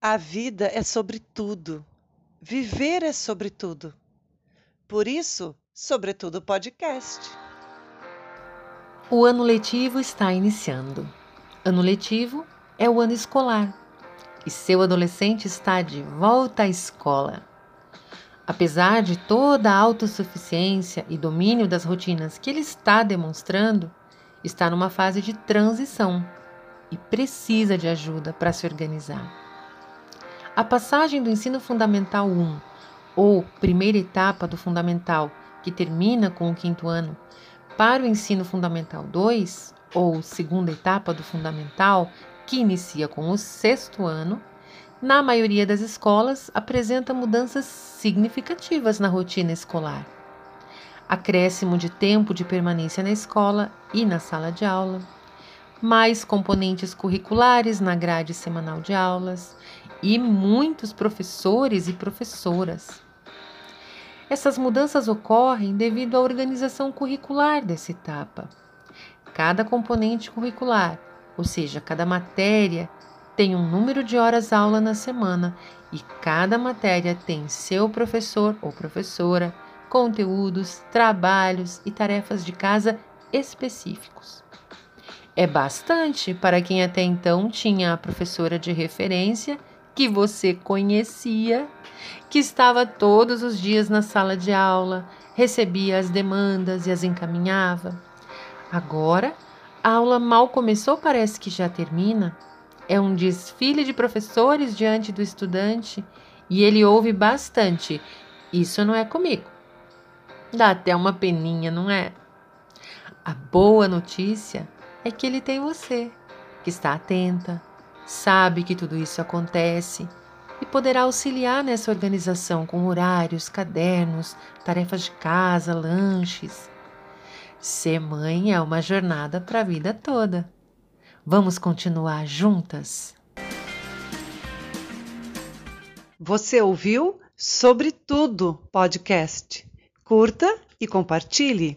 A vida é sobre tudo. Viver é sobre tudo. Por isso, Sobretudo Podcast. O ano letivo está iniciando. Ano letivo é o ano escolar e seu adolescente está de volta à escola. Apesar de toda a autossuficiência e domínio das rotinas que ele está demonstrando, está numa fase de transição e precisa de ajuda para se organizar. A passagem do ensino fundamental 1, ou primeira etapa do fundamental, que termina com o quinto ano, para o ensino fundamental 2, ou segunda etapa do fundamental, que inicia com o sexto ano, na maioria das escolas apresenta mudanças significativas na rotina escolar. Acréscimo de tempo de permanência na escola e na sala de aula, mais componentes curriculares na grade semanal de aulas e muitos professores e professoras. Essas mudanças ocorrem devido à organização curricular dessa etapa. Cada componente curricular, ou seja, cada matéria, tem um número de horas aula na semana e cada matéria tem seu professor ou professora, conteúdos, trabalhos e tarefas de casa específicos. É bastante para quem até então tinha a professora de referência que você conhecia, que estava todos os dias na sala de aula, recebia as demandas e as encaminhava. Agora, a aula mal começou, parece que já termina. É um desfile de professores diante do estudante e ele ouve bastante. Isso não é comigo. Dá até uma peninha, não é? A boa notícia é que ele tem você, que está atenta, sabe que tudo isso acontece e poderá auxiliar nessa organização com horários, cadernos, tarefas de casa, lanches. Ser mãe é uma jornada para a vida toda. Vamos continuar juntas? Você ouviu Sobre Tudo podcast. Curta e compartilhe.